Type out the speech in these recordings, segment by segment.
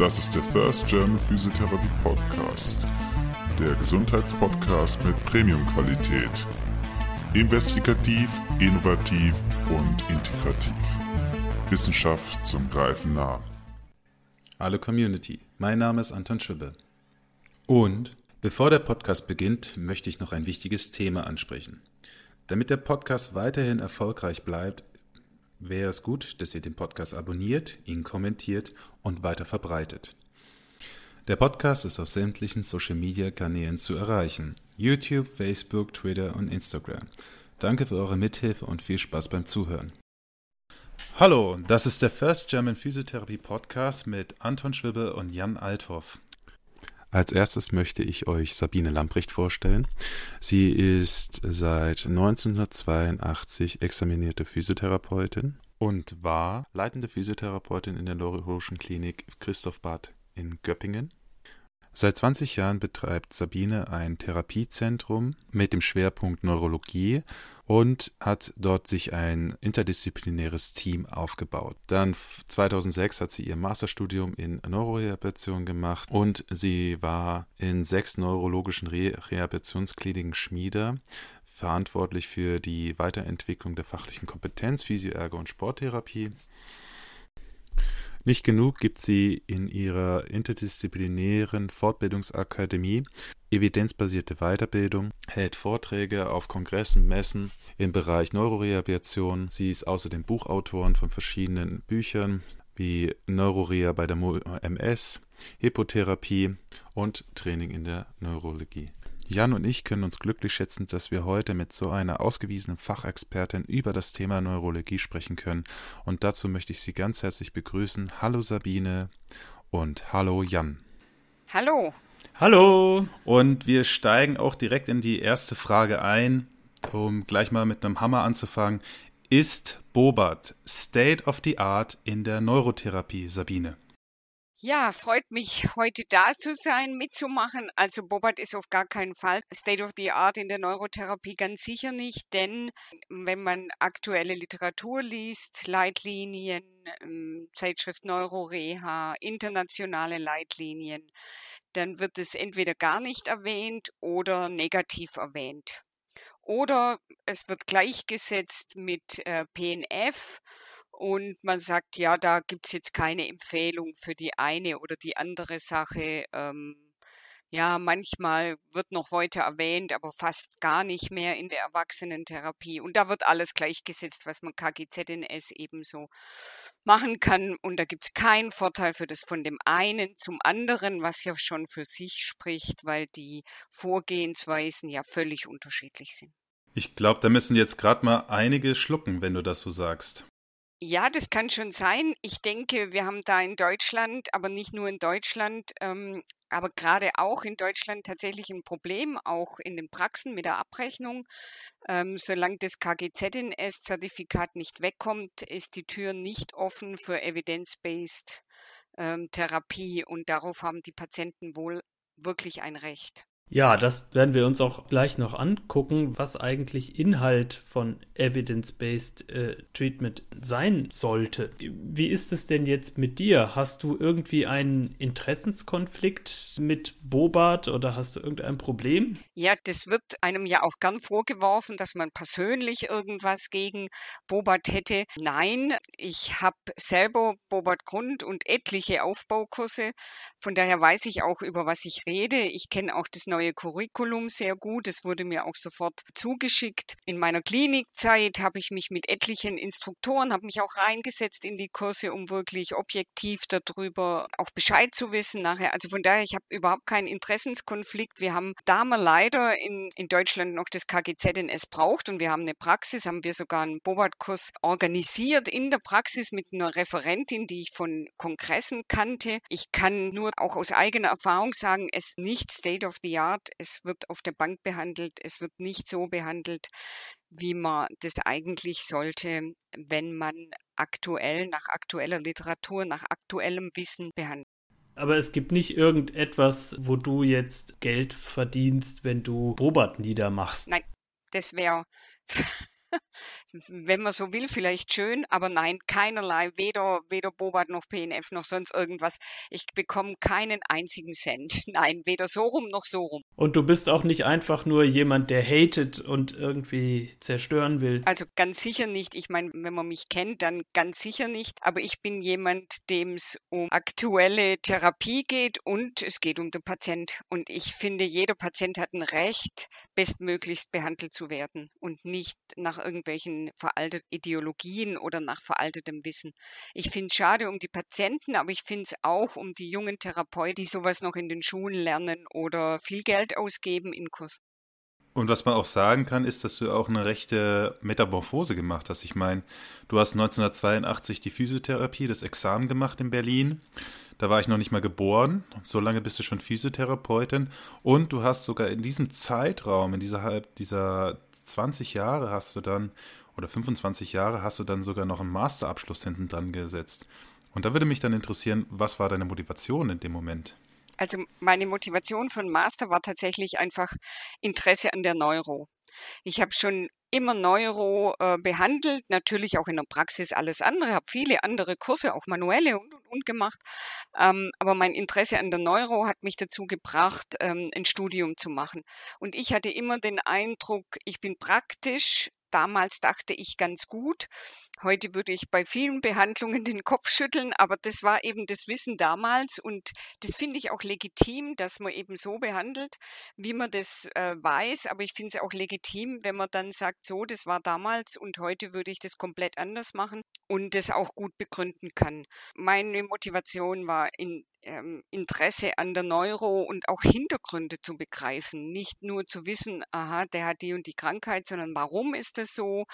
Das ist der First German Physiotherapy Podcast. Der Gesundheitspodcast mit Premium-Qualität. Investigativ, innovativ und integrativ. Wissenschaft zum Greifen nah. Hallo Community, mein Name ist Anton Schwibbe. Und bevor der Podcast beginnt, möchte ich noch ein wichtiges Thema ansprechen. Damit der Podcast weiterhin erfolgreich bleibt, wäre es gut, dass ihr den Podcast abonniert, ihn kommentiert und weiter verbreitet. Der Podcast ist auf sämtlichen Social-Media-Kanälen zu erreichen. YouTube, Facebook, Twitter und Instagram. Danke für eure Mithilfe und viel Spaß beim Zuhören. Hallo, das ist der First German Physiotherapy Podcast mit Anton Schwibbe und Jan Althoff. Als erstes möchte ich euch Sabine Lamprecht vorstellen. Sie ist seit 1982 examinierte Physiotherapeutin und war leitende Physiotherapeutin in der neurologischen Klinik Christoph Bad in Göppingen. Seit 20 Jahren betreibt Sabine ein Therapiezentrum mit dem Schwerpunkt Neurologie und hat dort sich ein interdisziplinäres Team aufgebaut. Dann 2006 hat sie ihr Masterstudium in Neurorehabilitation gemacht und sie war in sechs neurologischen Re Rehabilitationskliniken Schmiede verantwortlich für die Weiterentwicklung der fachlichen Kompetenz, Physio, Ergo und Sporttherapie. Nicht genug gibt sie in ihrer interdisziplinären Fortbildungsakademie evidenzbasierte Weiterbildung, hält Vorträge auf Kongressen, Messen im Bereich Neurorehabilitation. Sie ist außerdem Buchautorin von verschiedenen Büchern wie Neuroreha bei der MS, Hippotherapie und Training in der Neurologie. Jan und ich können uns glücklich schätzen, dass wir heute mit so einer ausgewiesenen Fachexpertin über das Thema Neurologie sprechen können. Und dazu möchte ich Sie ganz herzlich begrüßen. Hallo Sabine und hallo Jan. Hallo. Hallo. Und wir steigen auch direkt in die erste Frage ein, um gleich mal mit einem Hammer anzufangen. Ist Bobat State of the Art in der Neurotherapie, Sabine? Ja, freut mich, heute da zu sein, mitzumachen. Also Bobat ist auf gar keinen Fall State of the Art in der Neurotherapie ganz sicher nicht, denn wenn man aktuelle Literatur liest, Leitlinien, ähm, Zeitschrift Neuroreha, internationale Leitlinien, dann wird es entweder gar nicht erwähnt oder negativ erwähnt. Oder es wird gleichgesetzt mit äh, PNF und man sagt, ja, da gibt's jetzt keine Empfehlung für die eine oder die andere Sache. Ähm, ja, manchmal wird noch weiter erwähnt, aber fast gar nicht mehr in der Erwachsenentherapie. Und da wird alles gleichgesetzt, was man KGZNS ebenso machen kann. Und da gibt's keinen Vorteil für das von dem einen zum anderen, was ja schon für sich spricht, weil die Vorgehensweisen ja völlig unterschiedlich sind. Ich glaube, da müssen jetzt gerade mal einige schlucken, wenn du das so sagst. Ja, das kann schon sein. Ich denke, wir haben da in Deutschland, aber nicht nur in Deutschland, ähm, aber gerade auch in Deutschland tatsächlich ein Problem, auch in den Praxen mit der Abrechnung. Ähm, solange das KGZNS-Zertifikat nicht wegkommt, ist die Tür nicht offen für Evidence-Based ähm, Therapie und darauf haben die Patienten wohl wirklich ein Recht. Ja, das werden wir uns auch gleich noch angucken, was eigentlich Inhalt von Evidence-Based äh, Treatment sein sollte. Wie ist es denn jetzt mit dir? Hast du irgendwie einen Interessenskonflikt mit Bobat oder hast du irgendein Problem? Ja, das wird einem ja auch gern vorgeworfen, dass man persönlich irgendwas gegen Bobat hätte. Nein, ich habe selber Bobat Grund und etliche Aufbaukurse. Von daher weiß ich auch, über was ich rede. Ich kenne auch das neue neue Curriculum sehr gut. Es wurde mir auch sofort zugeschickt. In meiner Klinikzeit habe ich mich mit etlichen Instruktoren, habe mich auch reingesetzt in die Kurse, um wirklich objektiv darüber auch Bescheid zu wissen nachher. Also von daher, ich habe überhaupt keinen Interessenskonflikt. Wir haben da mal leider in, in Deutschland noch das KGZNS braucht und wir haben eine Praxis, haben wir sogar einen Bobat-Kurs organisiert in der Praxis mit einer Referentin, die ich von Kongressen kannte. Ich kann nur auch aus eigener Erfahrung sagen, es nicht State of the Art Art, es wird auf der Bank behandelt, es wird nicht so behandelt, wie man das eigentlich sollte, wenn man aktuell nach aktueller Literatur, nach aktuellem Wissen behandelt. Aber es gibt nicht irgendetwas, wo du jetzt Geld verdienst, wenn du Robert niedermachst. Nein, das wäre wenn man so will, vielleicht schön, aber nein, keinerlei, weder, weder Bobat noch PNF noch sonst irgendwas. Ich bekomme keinen einzigen Cent. Nein, weder so rum noch so rum. Und du bist auch nicht einfach nur jemand, der hatet und irgendwie zerstören will. Also ganz sicher nicht. Ich meine, wenn man mich kennt, dann ganz sicher nicht. Aber ich bin jemand, dem es um aktuelle Therapie geht und es geht um den Patient. Und ich finde, jeder Patient hat ein Recht, bestmöglichst behandelt zu werden und nicht nach irgendwelchen veralteten Ideologien oder nach veraltetem Wissen. Ich finde es schade um die Patienten, aber ich finde es auch um die jungen Therapeuten, die sowas noch in den Schulen lernen oder viel Geld ausgeben in Kursen. Und was man auch sagen kann, ist, dass du auch eine rechte Metamorphose gemacht hast. Ich meine, du hast 1982 die Physiotherapie, das Examen gemacht in Berlin. Da war ich noch nicht mal geboren. So lange bist du schon Physiotherapeutin. Und du hast sogar in diesem Zeitraum, in dieser, dieser 20 Jahre hast du dann, oder 25 Jahre hast du dann sogar noch einen Masterabschluss hinten dran gesetzt. Und da würde mich dann interessieren, was war deine Motivation in dem Moment? Also meine Motivation für den Master war tatsächlich einfach Interesse an der Neuro. Ich habe schon immer Neuro äh, behandelt, natürlich auch in der Praxis alles andere, habe viele andere Kurse, auch manuelle und, und, und gemacht. Ähm, aber mein Interesse an der Neuro hat mich dazu gebracht, ähm, ein Studium zu machen. Und ich hatte immer den Eindruck, ich bin praktisch Damals dachte ich ganz gut. Heute würde ich bei vielen Behandlungen den Kopf schütteln, aber das war eben das Wissen damals und das finde ich auch legitim, dass man eben so behandelt, wie man das äh, weiß. Aber ich finde es auch legitim, wenn man dann sagt, so, das war damals und heute würde ich das komplett anders machen und das auch gut begründen kann. Meine Motivation war in ähm, Interesse an der Neuro und auch Hintergründe zu begreifen. Nicht nur zu wissen, aha, der hat die und die Krankheit, sondern warum ist das so?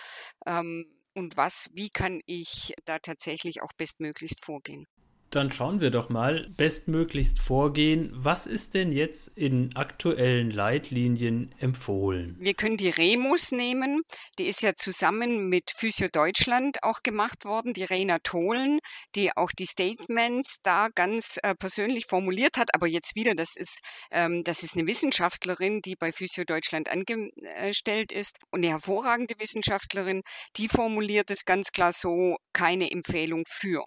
Ähm, und was, wie kann ich da tatsächlich auch bestmöglichst vorgehen? Dann schauen wir doch mal bestmöglichst vorgehen. Was ist denn jetzt in aktuellen Leitlinien empfohlen? Wir können die Remus nehmen. Die ist ja zusammen mit Physio Deutschland auch gemacht worden. Die Rena Tholen, die auch die Statements da ganz äh, persönlich formuliert hat. Aber jetzt wieder, das ist, ähm, das ist eine Wissenschaftlerin, die bei Physio Deutschland angestellt ist und eine hervorragende Wissenschaftlerin. Die formuliert es ganz klar so, keine Empfehlung für.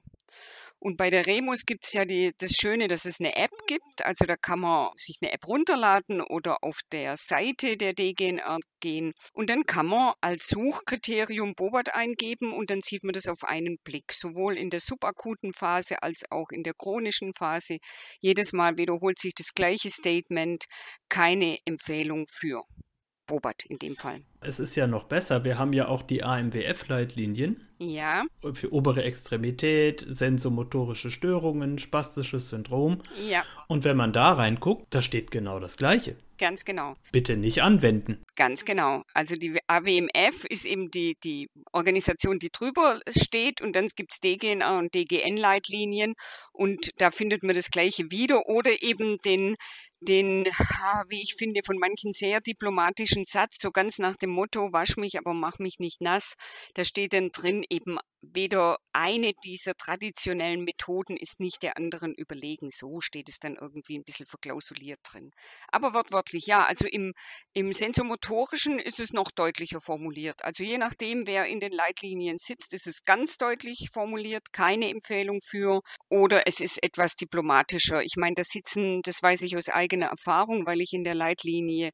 Und bei der Remus gibt es ja die, das Schöne, dass es eine App gibt. Also da kann man sich eine App runterladen oder auf der Seite der DGNR gehen. Und dann kann man als Suchkriterium Bobat eingeben und dann sieht man das auf einen Blick. Sowohl in der subakuten Phase als auch in der chronischen Phase. Jedes Mal wiederholt sich das gleiche Statement. Keine Empfehlung für. Bobat in dem Fall. Es ist ja noch besser, wir haben ja auch die AMWF-Leitlinien. Ja. Für obere Extremität, sensomotorische Störungen, spastisches Syndrom. Ja. Und wenn man da reinguckt, da steht genau das Gleiche. Ganz genau. Bitte nicht anwenden. Ganz genau. Also die AWMF ist eben die, die Organisation, die drüber steht und dann gibt es DGNA und DGN-Leitlinien und da findet man das Gleiche wieder oder eben den den, wie ich finde, von manchen sehr diplomatischen Satz, so ganz nach dem Motto, wasch mich, aber mach mich nicht nass. Da steht dann drin eben weder eine dieser traditionellen Methoden ist nicht der anderen überlegen. So steht es dann irgendwie ein bisschen verklausuliert drin. Aber wortwörtlich ja, also im, im Sensomotorischen ist es noch deutlicher formuliert. Also je nachdem, wer in den Leitlinien sitzt, ist es ganz deutlich formuliert, keine Empfehlung für oder es ist etwas diplomatischer. Ich meine, da sitzen, das weiß ich aus eigener Erfahrung, weil ich in der Leitlinie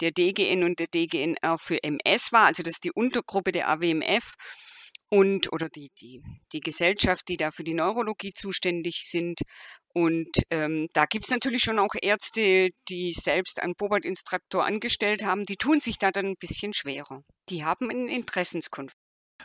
der DGN und der DGNR für MS war, also das ist die Untergruppe der AWMF und oder die, die, die Gesellschaft, die da für die Neurologie zuständig sind. Und ähm, da gibt's natürlich schon auch Ärzte, die selbst einen Bobat-Instruktor angestellt haben, die tun sich da dann ein bisschen schwerer. Die haben einen Interessenskonflikt.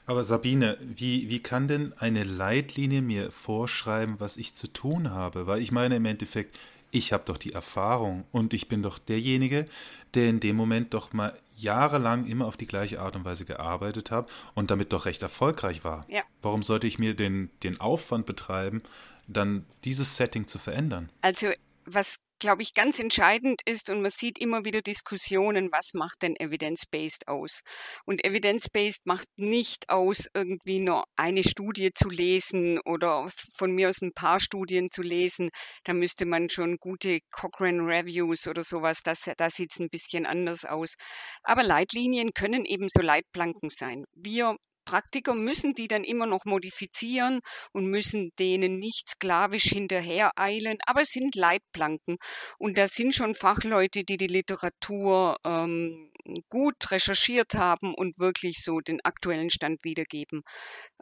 Aber Sabine, wie, wie kann denn eine Leitlinie mir vorschreiben, was ich zu tun habe? Weil ich meine im Endeffekt, ich habe doch die Erfahrung und ich bin doch derjenige, der in dem Moment doch mal jahrelang immer auf die gleiche Art und Weise gearbeitet hat und damit doch recht erfolgreich war. Ja. Warum sollte ich mir den, den Aufwand betreiben, dann dieses Setting zu verändern? Also was glaube ich, ganz entscheidend ist und man sieht immer wieder Diskussionen, was macht denn Evidence-Based aus? Und Evidence-Based macht nicht aus, irgendwie nur eine Studie zu lesen oder von mir aus ein paar Studien zu lesen. Da müsste man schon gute Cochrane Reviews oder sowas, das, da sieht es ein bisschen anders aus. Aber Leitlinien können eben so Leitplanken sein. Wir Praktiker müssen die dann immer noch modifizieren und müssen denen nicht sklavisch hinterhereilen, aber es sind Leitplanken. Und da sind schon Fachleute, die die Literatur ähm, gut recherchiert haben und wirklich so den aktuellen Stand wiedergeben.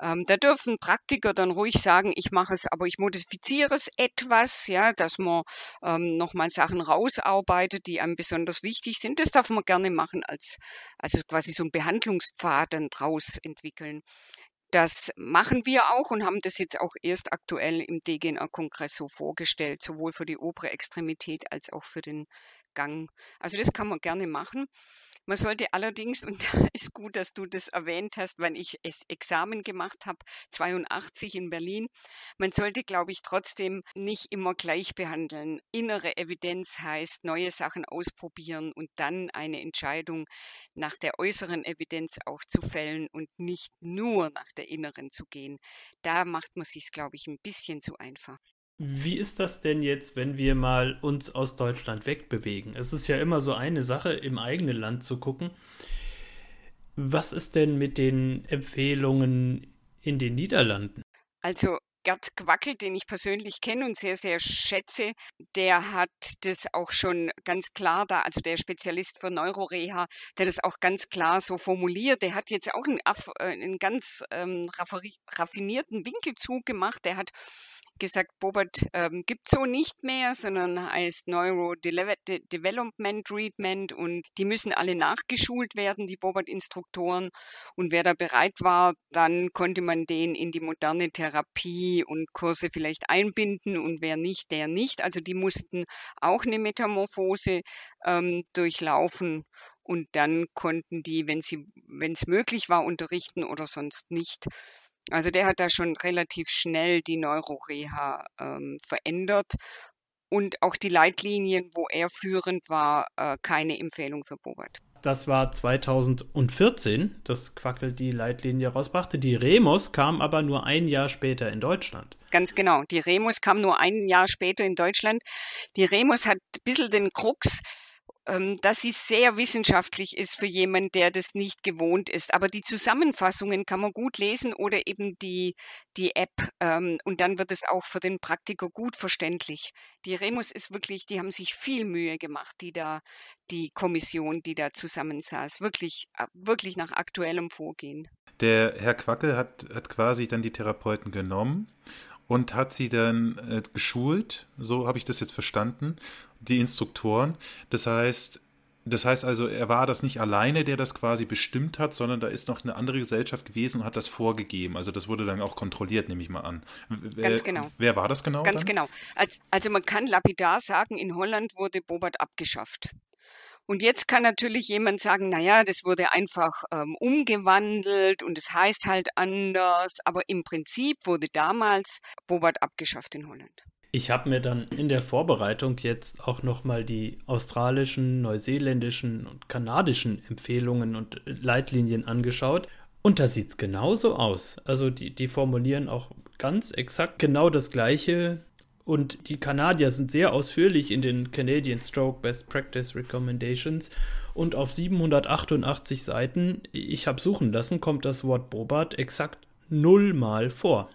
Ähm, da dürfen Praktiker dann ruhig sagen, ich mache es, aber ich modifiziere es etwas, ja, dass man ähm, nochmal Sachen rausarbeitet, die einem besonders wichtig sind. Das darf man gerne machen als, also quasi so ein Behandlungspfad dann draus entwickeln. Das machen wir auch und haben das jetzt auch erst aktuell im DGNR-Kongress so vorgestellt, sowohl für die obere Extremität als auch für den Gang. Also das kann man gerne machen. Man sollte allerdings, und da ist gut, dass du das erwähnt hast, weil ich es Examen gemacht habe, 82 in Berlin, man sollte, glaube ich, trotzdem nicht immer gleich behandeln. Innere Evidenz heißt, neue Sachen ausprobieren und dann eine Entscheidung nach der äußeren Evidenz auch zu fällen und nicht nur nach der inneren zu gehen. Da macht man sich, glaube ich, ein bisschen zu einfach. Wie ist das denn jetzt, wenn wir mal uns aus Deutschland wegbewegen? Es ist ja immer so eine Sache, im eigenen Land zu gucken. Was ist denn mit den Empfehlungen in den Niederlanden? Also Gerd Quackel, den ich persönlich kenne und sehr, sehr schätze, der hat das auch schon ganz klar da, also der Spezialist für Neuroreha, der das auch ganz klar so formuliert. Der hat jetzt auch einen, äh, einen ganz ähm, raffinierten Winkelzug gemacht. Der hat gesagt, Bobert ähm, gibt so nicht mehr, sondern heißt Neuro Development Treatment und die müssen alle nachgeschult werden, die Bobert-Instruktoren. Und wer da bereit war, dann konnte man den in die moderne Therapie und Kurse vielleicht einbinden und wer nicht, der nicht. Also die mussten auch eine Metamorphose ähm, durchlaufen und dann konnten die, wenn sie, wenn es möglich war, unterrichten oder sonst nicht. Also der hat da schon relativ schnell die Neuroreha ähm, verändert und auch die Leitlinien, wo er führend war, äh, keine Empfehlung für Bobert. Das war 2014, dass Quackel die Leitlinie rausbrachte. Die Remus kam aber nur ein Jahr später in Deutschland. Ganz genau. Die Remus kam nur ein Jahr später in Deutschland. Die Remus hat ein bisschen den Krux, dass sie sehr wissenschaftlich ist für jemanden, der das nicht gewohnt ist. Aber die Zusammenfassungen kann man gut lesen oder eben die, die App ähm, und dann wird es auch für den Praktiker gut verständlich. Die Remus ist wirklich, die haben sich viel Mühe gemacht, die da, die Kommission, die da zusammensaß, wirklich, äh, wirklich nach aktuellem Vorgehen. Der Herr Quackel hat, hat quasi dann die Therapeuten genommen und hat sie dann äh, geschult, so habe ich das jetzt verstanden, die Instruktoren. Das heißt, das heißt also, er war das nicht alleine, der das quasi bestimmt hat, sondern da ist noch eine andere Gesellschaft gewesen und hat das vorgegeben. Also das wurde dann auch kontrolliert, nehme ich mal an. Ganz genau. Wer war das genau? Ganz dann? genau. Also man kann lapidar sagen, in Holland wurde Bobert abgeschafft. Und jetzt kann natürlich jemand sagen, naja, das wurde einfach ähm, umgewandelt und es heißt halt anders, aber im Prinzip wurde damals Bobart abgeschafft in Holland. Ich habe mir dann in der Vorbereitung jetzt auch nochmal die australischen, neuseeländischen und kanadischen Empfehlungen und Leitlinien angeschaut. Und da sieht es genauso aus. Also die, die formulieren auch ganz exakt genau das Gleiche und die Kanadier sind sehr ausführlich in den Canadian Stroke Best Practice Recommendations. Und auf 788 Seiten, ich habe suchen lassen, kommt das Wort Bobart exakt nullmal vor.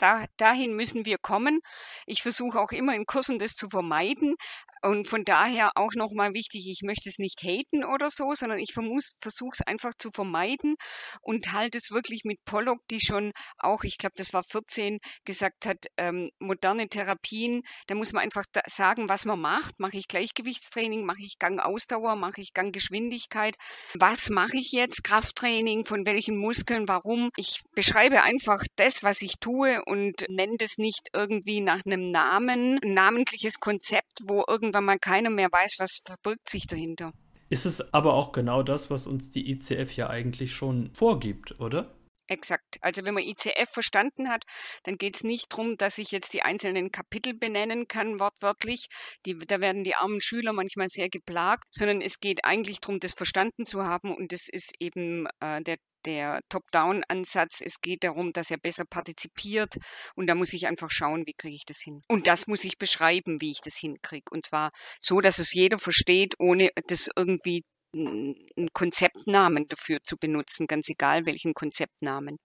Da, dahin müssen wir kommen. Ich versuche auch immer in Kursen das zu vermeiden. Und von daher auch nochmal wichtig, ich möchte es nicht haten oder so, sondern ich versuche es einfach zu vermeiden und halte es wirklich mit Pollock, die schon auch, ich glaube, das war 14, gesagt hat, ähm, moderne Therapien, da muss man einfach sagen, was man macht. Mache ich Gleichgewichtstraining, mache ich Gangausdauer, mache ich Ganggeschwindigkeit, was mache ich jetzt, Krafttraining, von welchen Muskeln, warum. Ich beschreibe einfach das, was ich tue und nenne das nicht irgendwie nach einem Namen, ein namentliches Konzept, wo irgendwann mal keiner mehr weiß, was verbirgt sich dahinter. Ist es aber auch genau das, was uns die ICF ja eigentlich schon vorgibt, oder? Exakt. Also wenn man ICF verstanden hat, dann geht es nicht darum, dass ich jetzt die einzelnen Kapitel benennen kann, wortwörtlich. Die, da werden die armen Schüler manchmal sehr geplagt, sondern es geht eigentlich darum, das verstanden zu haben und das ist eben äh, der der Top-Down-Ansatz. Es geht darum, dass er besser partizipiert und da muss ich einfach schauen, wie kriege ich das hin. Und das muss ich beschreiben, wie ich das hinkriege. Und zwar so, dass es jeder versteht, ohne das irgendwie einen Konzeptnamen dafür zu benutzen, ganz egal welchen Konzeptnamen.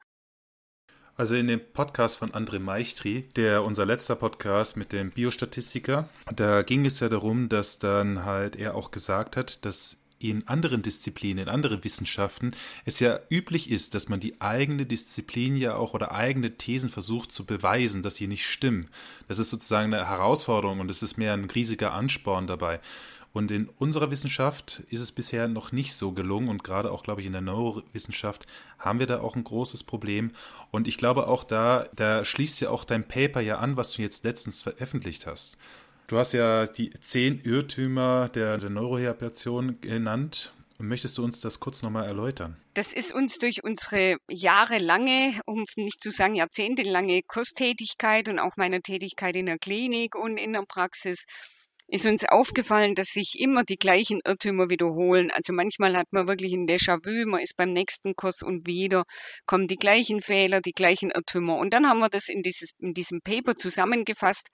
Also in dem Podcast von André Meichtri, der unser letzter Podcast mit dem Biostatistiker, da ging es ja darum, dass dann halt er auch gesagt hat, dass in anderen Disziplinen, in anderen Wissenschaften es ja üblich ist, dass man die eigene Disziplin ja auch oder eigene Thesen versucht zu beweisen, dass sie nicht stimmen. Das ist sozusagen eine Herausforderung und es ist mehr ein riesiger Ansporn dabei. Und in unserer Wissenschaft ist es bisher noch nicht so gelungen und gerade auch, glaube ich, in der Neurowissenschaft haben wir da auch ein großes Problem. Und ich glaube auch da, da schließt ja auch dein Paper ja an, was du jetzt letztens veröffentlicht hast. Du hast ja die zehn Irrtümer der, der Neurorehabilitation genannt. Möchtest du uns das kurz nochmal erläutern? Das ist uns durch unsere jahrelange, um nicht zu sagen jahrzehntelange Kurstätigkeit und auch meiner Tätigkeit in der Klinik und in der Praxis ist uns aufgefallen, dass sich immer die gleichen Irrtümer wiederholen. Also manchmal hat man wirklich ein Déjà-vu, man ist beim nächsten Kurs und wieder kommen die gleichen Fehler, die gleichen Irrtümer. Und dann haben wir das in, dieses, in diesem Paper zusammengefasst.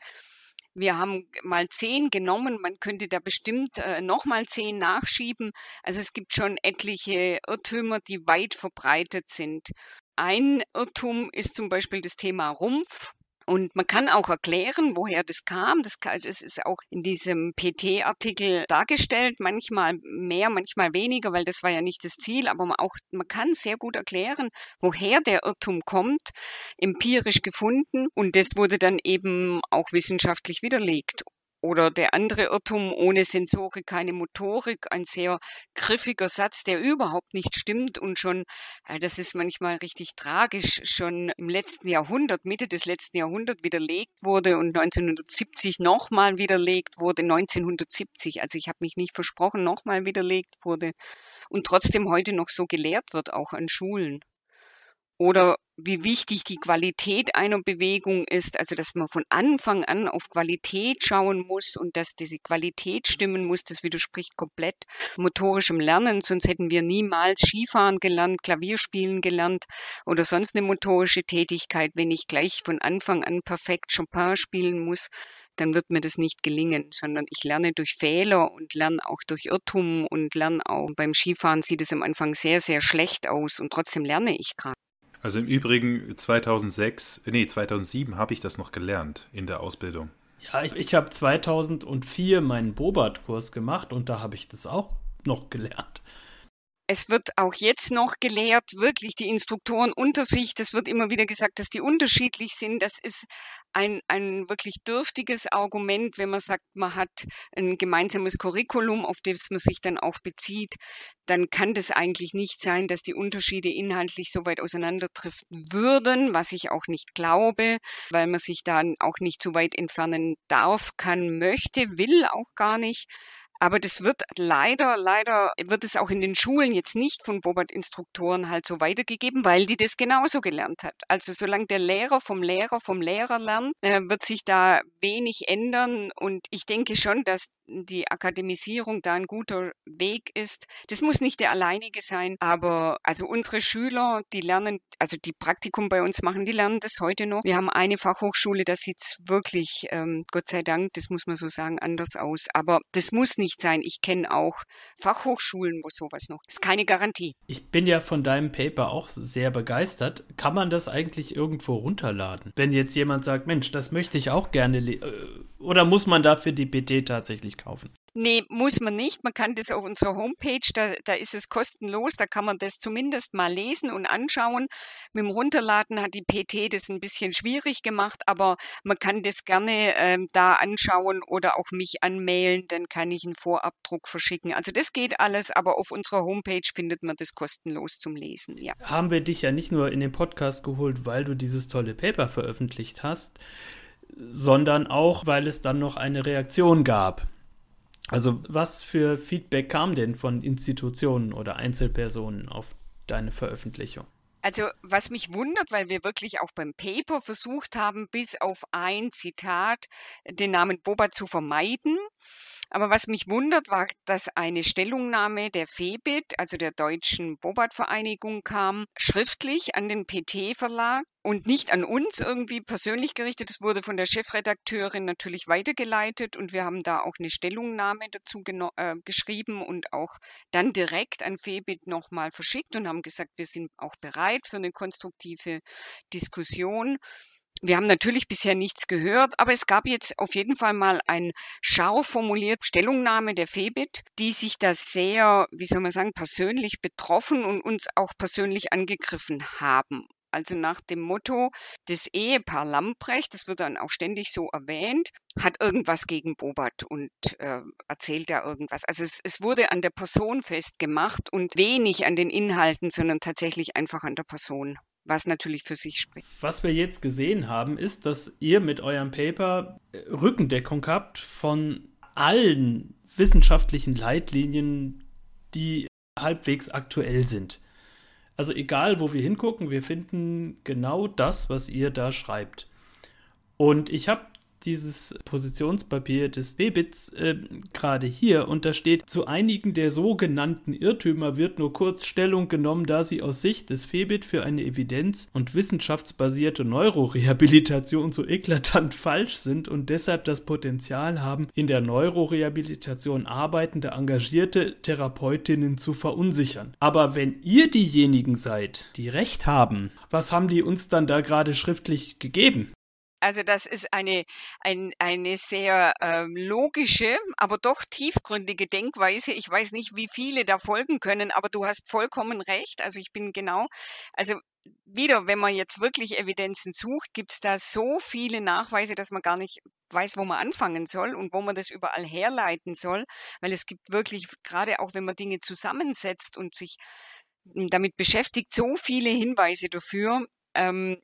Wir haben mal zehn genommen, man könnte da bestimmt äh, nochmal zehn nachschieben. Also es gibt schon etliche Irrtümer, die weit verbreitet sind. Ein Irrtum ist zum Beispiel das Thema Rumpf. Und man kann auch erklären, woher das kam. Das, ist auch in diesem PT-Artikel dargestellt, manchmal mehr, manchmal weniger, weil das war ja nicht das Ziel, aber man, auch, man kann sehr gut erklären, woher der Irrtum kommt, empirisch gefunden und das wurde dann eben auch wissenschaftlich widerlegt. Oder der andere Irrtum, ohne Sensorik keine Motorik, ein sehr griffiger Satz, der überhaupt nicht stimmt und schon, äh, das ist manchmal richtig tragisch, schon im letzten Jahrhundert, Mitte des letzten Jahrhunderts widerlegt wurde und 1970 nochmal widerlegt wurde, 1970, also ich habe mich nicht versprochen, nochmal widerlegt wurde und trotzdem heute noch so gelehrt wird, auch an Schulen. Oder wie wichtig die Qualität einer Bewegung ist, also dass man von Anfang an auf Qualität schauen muss und dass diese Qualität stimmen muss, das widerspricht komplett motorischem Lernen, sonst hätten wir niemals Skifahren gelernt, Klavierspielen gelernt oder sonst eine motorische Tätigkeit. Wenn ich gleich von Anfang an perfekt Chopin spielen muss, dann wird mir das nicht gelingen, sondern ich lerne durch Fehler und lerne auch durch Irrtum und lerne auch beim Skifahren sieht es am Anfang sehr, sehr schlecht aus und trotzdem lerne ich gerade. Also im Übrigen 2006, nee, 2007 habe ich das noch gelernt in der Ausbildung. Ja, ich, ich habe 2004 meinen Bobart-Kurs gemacht und da habe ich das auch noch gelernt. Es wird auch jetzt noch gelehrt, wirklich die Instruktoren unter sich. Das wird immer wieder gesagt, dass die unterschiedlich sind. Das ist ein, ein wirklich dürftiges Argument, wenn man sagt, man hat ein gemeinsames Curriculum, auf das man sich dann auch bezieht. Dann kann das eigentlich nicht sein, dass die Unterschiede inhaltlich so weit auseinanderdriften würden, was ich auch nicht glaube, weil man sich dann auch nicht so weit entfernen darf, kann, möchte, will auch gar nicht. Aber das wird leider, leider wird es auch in den Schulen jetzt nicht von Bobart-Instruktoren halt so weitergegeben, weil die das genauso gelernt hat. Also solange der Lehrer vom Lehrer vom Lehrer lernt, äh, wird sich da wenig ändern. Und ich denke schon, dass die Akademisierung da ein guter Weg ist. Das muss nicht der alleinige sein, aber also unsere Schüler, die lernen, also die Praktikum bei uns machen, die lernen das heute noch. Wir haben eine Fachhochschule, da sieht's wirklich, ähm, Gott sei Dank, das muss man so sagen, anders aus. Aber das muss nicht sein. Ich kenne auch Fachhochschulen, wo sowas noch. Das ist keine Garantie. Ich bin ja von deinem Paper auch sehr begeistert. Kann man das eigentlich irgendwo runterladen? Wenn jetzt jemand sagt, Mensch, das möchte ich auch gerne, äh, oder muss man dafür die BT tatsächlich kaufen? Nee, muss man nicht. Man kann das auf unserer Homepage, da, da ist es kostenlos, da kann man das zumindest mal lesen und anschauen. Mit dem Runterladen hat die PT das ein bisschen schwierig gemacht, aber man kann das gerne ähm, da anschauen oder auch mich anmailen, dann kann ich einen Vorabdruck verschicken. Also das geht alles, aber auf unserer Homepage findet man das kostenlos zum Lesen, ja. Haben wir dich ja nicht nur in den Podcast geholt, weil du dieses tolle Paper veröffentlicht hast, sondern auch, weil es dann noch eine Reaktion gab. Also was für Feedback kam denn von Institutionen oder Einzelpersonen auf deine Veröffentlichung? Also was mich wundert, weil wir wirklich auch beim Paper versucht haben, bis auf ein Zitat den Namen Boba zu vermeiden. Aber was mich wundert, war, dass eine Stellungnahme der FEBIT, also der Deutschen Bobat-Vereinigung, kam, schriftlich an den PT-Verlag und nicht an uns irgendwie persönlich gerichtet. Es wurde von der Chefredakteurin natürlich weitergeleitet und wir haben da auch eine Stellungnahme dazu äh, geschrieben und auch dann direkt an FEBIT nochmal verschickt und haben gesagt, wir sind auch bereit für eine konstruktive Diskussion. Wir haben natürlich bisher nichts gehört, aber es gab jetzt auf jeden Fall mal ein scharf formuliert Stellungnahme der FEBIT, die sich da sehr, wie soll man sagen, persönlich betroffen und uns auch persönlich angegriffen haben. Also nach dem Motto, das Ehepaar Lamprecht, das wird dann auch ständig so erwähnt, hat irgendwas gegen Bobat und äh, erzählt da irgendwas. Also es, es wurde an der Person festgemacht und wenig an den Inhalten, sondern tatsächlich einfach an der Person was natürlich für sich spricht. Was wir jetzt gesehen haben, ist, dass ihr mit eurem Paper äh, Rückendeckung habt von allen wissenschaftlichen Leitlinien, die halbwegs aktuell sind. Also egal, wo wir hingucken, wir finden genau das, was ihr da schreibt. Und ich habe dieses Positionspapier des Bebits äh, gerade hier und da steht, zu einigen der sogenannten Irrtümer wird nur kurz Stellung genommen, da sie aus Sicht des Febit für eine evidenz- und wissenschaftsbasierte Neurorehabilitation so eklatant falsch sind und deshalb das Potenzial haben, in der Neurorehabilitation arbeitende, engagierte Therapeutinnen zu verunsichern. Aber wenn ihr diejenigen seid, die Recht haben, was haben die uns dann da gerade schriftlich gegeben? Also das ist eine, ein, eine sehr ähm, logische, aber doch tiefgründige Denkweise. Ich weiß nicht, wie viele da folgen können, aber du hast vollkommen recht. Also ich bin genau, also wieder, wenn man jetzt wirklich Evidenzen sucht, gibt es da so viele Nachweise, dass man gar nicht weiß, wo man anfangen soll und wo man das überall herleiten soll, weil es gibt wirklich, gerade auch wenn man Dinge zusammensetzt und sich damit beschäftigt, so viele Hinweise dafür, ähm,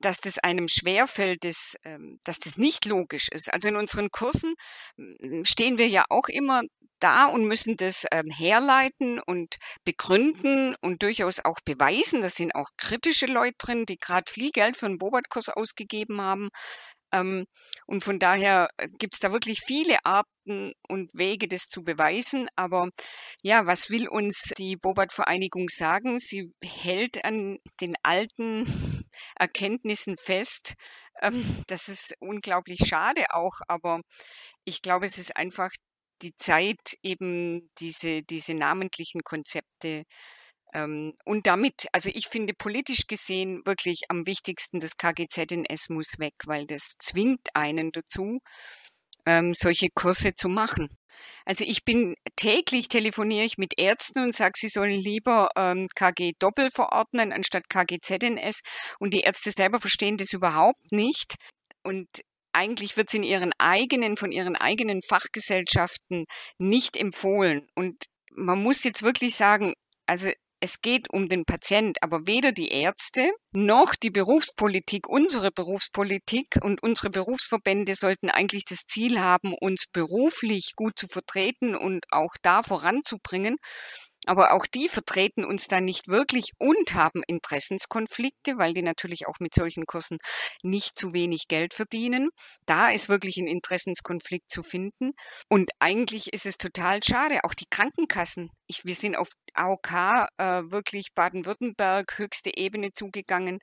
dass das einem schwerfällt, dass, ähm, dass das nicht logisch ist. Also in unseren Kursen stehen wir ja auch immer da und müssen das ähm, herleiten und begründen und durchaus auch beweisen. Da sind auch kritische Leute drin, die gerade viel Geld für einen Bobat-Kurs ausgegeben haben. Ähm, und von daher äh, gibt es da wirklich viele Arten und Wege, das zu beweisen. Aber ja, was will uns die Bobat-Vereinigung sagen? Sie hält an den alten Erkenntnissen fest. Ähm, das ist unglaublich schade auch, aber ich glaube, es ist einfach die Zeit, eben diese, diese namentlichen Konzepte ähm, und damit, also ich finde politisch gesehen wirklich am wichtigsten, das KGZNS muss weg, weil das zwingt einen dazu, ähm, solche Kurse zu machen. Also ich bin täglich telefoniere ich mit Ärzten und sage, sie sollen lieber ähm, KG Doppel verordnen anstatt KGZNS und die Ärzte selber verstehen das überhaupt nicht und eigentlich wird es in ihren eigenen, von ihren eigenen Fachgesellschaften nicht empfohlen. Und man muss jetzt wirklich sagen, also es geht um den Patient, aber weder die Ärzte noch die Berufspolitik, unsere Berufspolitik und unsere Berufsverbände sollten eigentlich das Ziel haben, uns beruflich gut zu vertreten und auch da voranzubringen, aber auch die vertreten uns da nicht wirklich und haben Interessenskonflikte, weil die natürlich auch mit solchen Kursen nicht zu wenig Geld verdienen. Da ist wirklich ein Interessenskonflikt zu finden. Und eigentlich ist es total schade. Auch die Krankenkassen. Ich, wir sind auf AOK äh, wirklich Baden-Württemberg höchste Ebene zugegangen.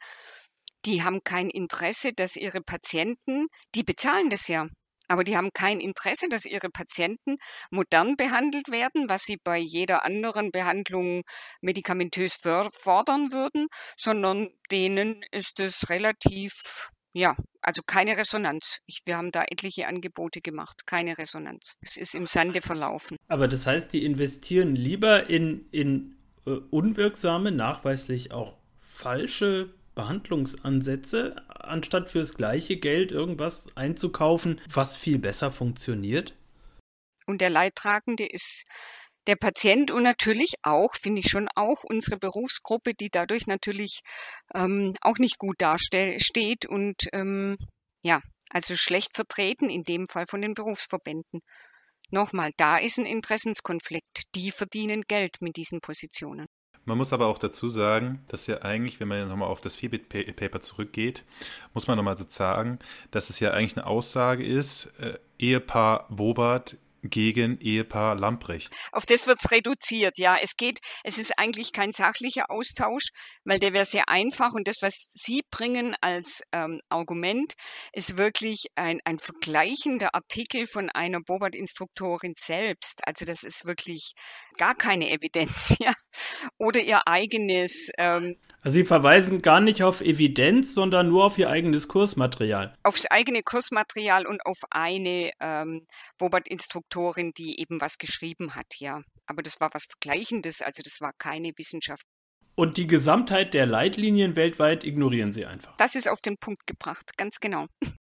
Die haben kein Interesse, dass ihre Patienten, die bezahlen das ja. Aber die haben kein Interesse, dass ihre Patienten modern behandelt werden, was sie bei jeder anderen Behandlung medikamentös fordern würden, sondern denen ist es relativ ja, also keine Resonanz. Ich, wir haben da etliche Angebote gemacht, keine Resonanz. Es ist im Sande verlaufen. Aber das heißt, die investieren lieber in, in äh, unwirksame, nachweislich auch falsche Behandlungsansätze, anstatt fürs gleiche Geld irgendwas einzukaufen, was viel besser funktioniert? Und der Leidtragende ist der Patient und natürlich auch, finde ich schon auch, unsere Berufsgruppe, die dadurch natürlich ähm, auch nicht gut dasteht und ähm, ja, also schlecht vertreten, in dem Fall von den Berufsverbänden. Nochmal, da ist ein Interessenskonflikt. Die verdienen Geld mit diesen Positionen. Man muss aber auch dazu sagen, dass ja eigentlich, wenn man nochmal auf das Febit-Paper zurückgeht, muss man nochmal sagen, dass es ja eigentlich eine Aussage ist, äh, Ehepaar Bobart gegen Ehepaar Lamprecht. Auf das wird's reduziert, ja. Es geht, es ist eigentlich kein sachlicher Austausch, weil der wäre sehr einfach und das, was Sie bringen als ähm, Argument, ist wirklich ein, ein vergleichender Artikel von einer Bobart-Instruktorin selbst. Also das ist wirklich gar keine Evidenz, ja. Oder ihr eigenes. Ähm, also Sie verweisen gar nicht auf Evidenz, sondern nur auf Ihr eigenes Kursmaterial. Aufs eigene Kursmaterial und auf eine ähm, Bobart-Instruktorin, die eben was geschrieben hat, ja. Aber das war was Vergleichendes, also das war keine Wissenschaft. Und die Gesamtheit der Leitlinien weltweit ignorieren Sie einfach. Das ist auf den Punkt gebracht, ganz genau.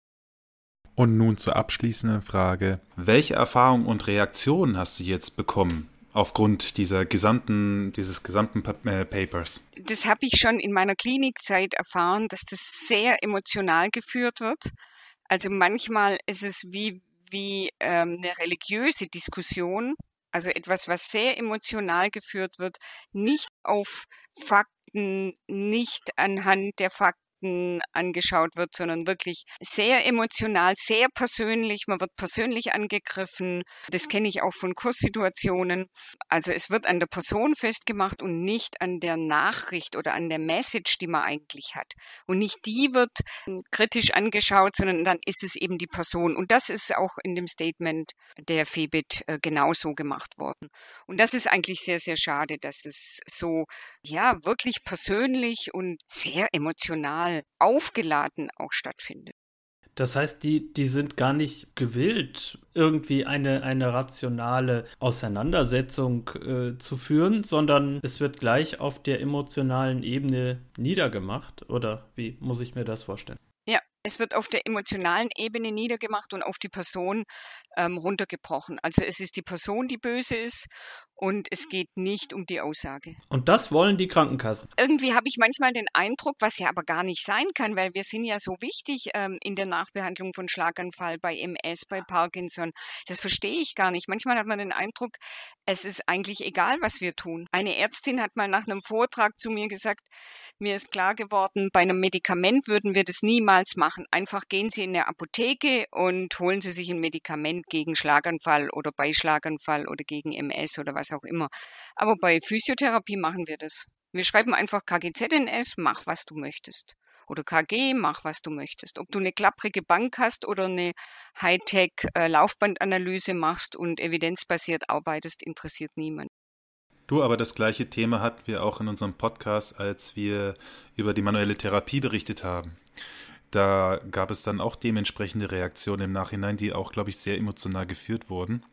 Und nun zur abschließenden Frage. Welche Erfahrungen und Reaktionen hast du jetzt bekommen aufgrund dieser gesamten, dieses gesamten äh, Papers? Das habe ich schon in meiner Klinikzeit erfahren, dass das sehr emotional geführt wird. Also manchmal ist es wie, wie ähm, eine religiöse Diskussion, also etwas, was sehr emotional geführt wird, nicht auf Fakten, nicht anhand der Fakten Fakten angeschaut wird, sondern wirklich sehr emotional, sehr persönlich. Man wird persönlich angegriffen. Das kenne ich auch von Kurssituationen. Also es wird an der Person festgemacht und nicht an der Nachricht oder an der Message, die man eigentlich hat. Und nicht die wird hm, kritisch angeschaut, sondern dann ist es eben die Person. Und das ist auch in dem Statement der FEBIT äh, genauso gemacht worden. Und das ist eigentlich sehr, sehr schade, dass es so, ja, wirklich persönlich und sehr emotional aufgeladen auch stattfindet. Das heißt, die, die sind gar nicht gewillt, irgendwie eine, eine rationale Auseinandersetzung äh, zu führen, sondern es wird gleich auf der emotionalen Ebene niedergemacht. Oder wie muss ich mir das vorstellen? Ja, es wird auf der emotionalen Ebene niedergemacht und auf die Person ähm, runtergebrochen. Also es ist die Person, die böse ist und es geht nicht um die Aussage. Und das wollen die Krankenkassen. Irgendwie habe ich manchmal den Eindruck, was ja aber gar nicht sein kann, weil wir sind ja so wichtig ähm, in der Nachbehandlung von Schlaganfall, bei MS, bei Parkinson. Das verstehe ich gar nicht. Manchmal hat man den Eindruck, es ist eigentlich egal, was wir tun. Eine Ärztin hat mal nach einem Vortrag zu mir gesagt, mir ist klar geworden, bei einem Medikament würden wir das niemals machen. Einfach gehen Sie in eine Apotheke und holen Sie sich ein Medikament gegen Schlaganfall oder bei Schlaganfall oder gegen MS oder was was auch immer. Aber bei Physiotherapie machen wir das. Wir schreiben einfach KGZNS, mach was du möchtest. Oder KG, mach was du möchtest. Ob du eine klapprige Bank hast oder eine Hightech-Laufbandanalyse äh, machst und evidenzbasiert arbeitest, interessiert niemand. Du, aber das gleiche Thema hatten wir auch in unserem Podcast, als wir über die manuelle Therapie berichtet haben. Da gab es dann auch dementsprechende Reaktionen im Nachhinein, die auch, glaube ich, sehr emotional geführt wurden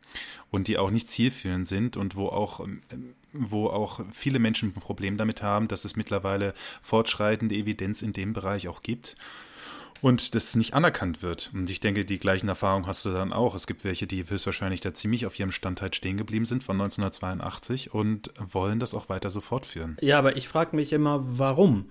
und die auch nicht zielführend sind und wo auch, ähm, wo auch viele Menschen ein Problem damit haben, dass es mittlerweile fortschreitende Evidenz in dem Bereich auch gibt und das nicht anerkannt wird. Und ich denke, die gleichen Erfahrungen hast du dann auch. Es gibt welche, die höchstwahrscheinlich da ziemlich auf ihrem Stand halt stehen geblieben sind von 1982 und wollen das auch weiter so fortführen. Ja, aber ich frage mich immer, warum?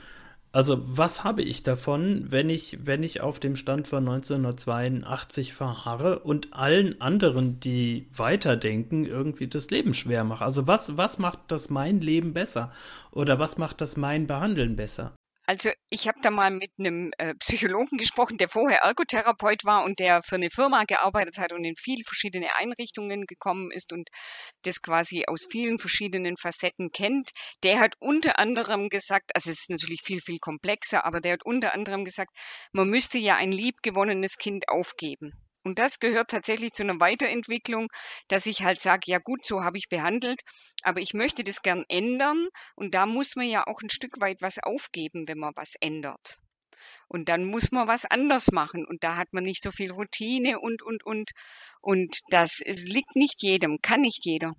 Also was habe ich davon, wenn ich, wenn ich auf dem Stand von 1982 verharre und allen anderen, die weiterdenken, irgendwie das Leben schwer mache? Also was, was macht das mein Leben besser? Oder was macht das mein Behandeln besser? Also ich habe da mal mit einem äh, Psychologen gesprochen, der vorher Ergotherapeut war und der für eine Firma gearbeitet hat und in viele verschiedene Einrichtungen gekommen ist und das quasi aus vielen verschiedenen Facetten kennt. Der hat unter anderem gesagt, also es ist natürlich viel, viel komplexer, aber der hat unter anderem gesagt, man müsste ja ein liebgewonnenes Kind aufgeben. Und das gehört tatsächlich zu einer Weiterentwicklung, dass ich halt sage, ja gut, so habe ich behandelt, aber ich möchte das gern ändern und da muss man ja auch ein Stück weit was aufgeben, wenn man was ändert. Und dann muss man was anders machen und da hat man nicht so viel Routine und, und, und. Und das es liegt nicht jedem, kann nicht jeder.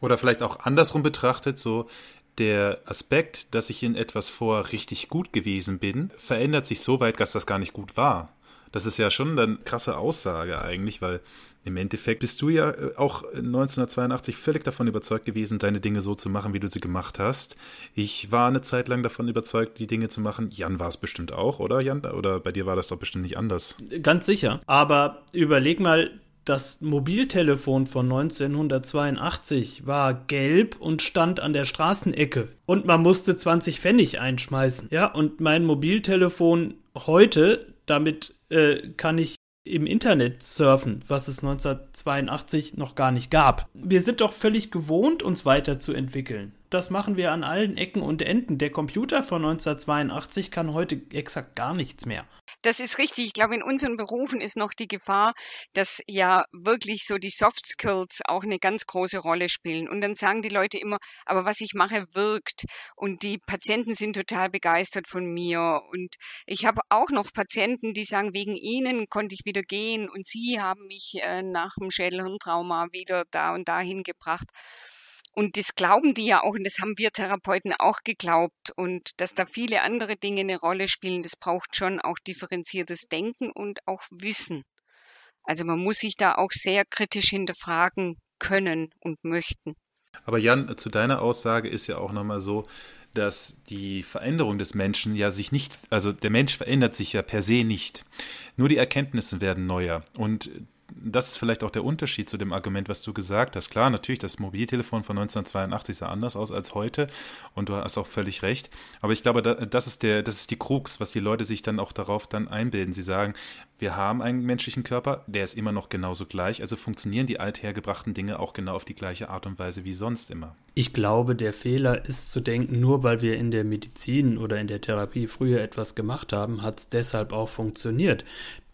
Oder vielleicht auch andersrum betrachtet, so der Aspekt, dass ich in etwas vor richtig gut gewesen bin, verändert sich so weit, dass das gar nicht gut war. Das ist ja schon eine krasse Aussage eigentlich, weil im Endeffekt bist du ja äh, auch 1982 völlig davon überzeugt gewesen, deine Dinge so zu machen, wie du sie gemacht hast. Ich war eine Zeit lang davon überzeugt, die Dinge zu machen. Jan war es bestimmt auch, oder Jan? Oder bei dir war das doch bestimmt nicht anders. Ganz sicher. Aber überleg mal, das Mobiltelefon von 1982 war gelb und stand an der Straßenecke. Und man musste 20 Pfennig einschmeißen. Ja, und mein Mobiltelefon heute, damit äh, kann ich im Internet surfen, was es 1982 noch gar nicht gab. Wir sind doch völlig gewohnt, uns weiterzuentwickeln. Das machen wir an allen Ecken und Enden. Der Computer von 1982 kann heute exakt gar nichts mehr. Das ist richtig. Ich glaube, in unseren Berufen ist noch die Gefahr, dass ja wirklich so die Soft Skills auch eine ganz große Rolle spielen. Und dann sagen die Leute immer, aber was ich mache, wirkt. Und die Patienten sind total begeistert von mir. Und ich habe auch noch Patienten, die sagen, wegen ihnen konnte ich wieder gehen und sie haben mich äh, nach dem Schädelhirntrauma wieder da und dahin gebracht. Und das glauben die ja auch, und das haben wir Therapeuten auch geglaubt. Und dass da viele andere Dinge eine Rolle spielen, das braucht schon auch differenziertes Denken und auch Wissen. Also man muss sich da auch sehr kritisch hinterfragen können und möchten. Aber Jan, zu deiner Aussage ist ja auch nochmal so, dass die Veränderung des Menschen ja sich nicht, also der Mensch verändert sich ja per se nicht. Nur die Erkenntnisse werden neuer. Und das ist vielleicht auch der Unterschied zu dem Argument, was du gesagt hast. Klar, natürlich, das Mobiltelefon von 1982 sah anders aus als heute und du hast auch völlig recht. Aber ich glaube, das ist der, das ist die Krux, was die Leute sich dann auch darauf dann einbilden. Sie sagen, wir haben einen menschlichen Körper, der ist immer noch genauso gleich, also funktionieren die althergebrachten Dinge auch genau auf die gleiche Art und Weise wie sonst immer. Ich glaube, der Fehler ist zu denken, nur weil wir in der Medizin oder in der Therapie früher etwas gemacht haben, hat es deshalb auch funktioniert.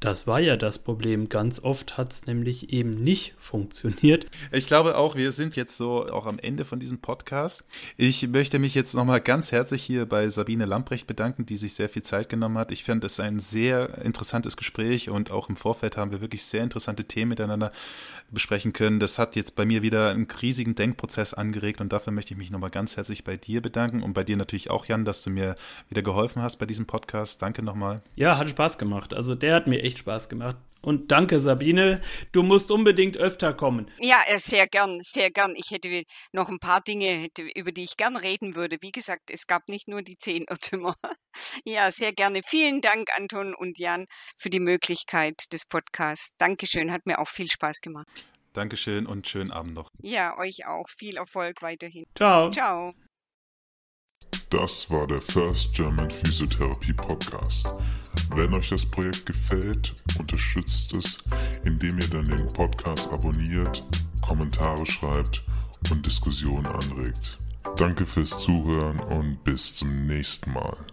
Das war ja das Problem. Ganz oft hat es nämlich eben nicht funktioniert. Ich glaube auch, wir sind jetzt so auch am Ende von diesem Podcast. Ich möchte mich jetzt nochmal ganz herzlich hier bei Sabine Lamprecht bedanken, die sich sehr viel Zeit genommen hat. Ich finde es ein sehr interessantes Gespräch und auch im Vorfeld haben wir wirklich sehr interessante Themen miteinander besprechen können. Das hat jetzt bei mir wieder einen riesigen Denkprozess angeregt und dafür möchte ich mich nochmal ganz herzlich bei dir bedanken und bei dir natürlich auch, Jan, dass du mir wieder geholfen hast bei diesem Podcast. Danke nochmal. Ja, hat Spaß gemacht. Also der hat mir echt Spaß gemacht. Und danke, Sabine. Du musst unbedingt öfter kommen. Ja, äh, sehr gern, sehr gern. Ich hätte noch ein paar Dinge, über die ich gern reden würde. Wie gesagt, es gab nicht nur die zehn Irrtümer. Ja, sehr gerne. Vielen Dank, Anton und Jan, für die Möglichkeit des Podcasts. Dankeschön, hat mir auch viel Spaß gemacht. Dankeschön und schönen Abend noch. Ja, euch auch. Viel Erfolg weiterhin. Ciao. Ciao. Das war der First German Physiotherapy Podcast. Wenn euch das Projekt gefällt, unterstützt es, indem ihr dann den Podcast abonniert, Kommentare schreibt und Diskussionen anregt. Danke fürs Zuhören und bis zum nächsten Mal.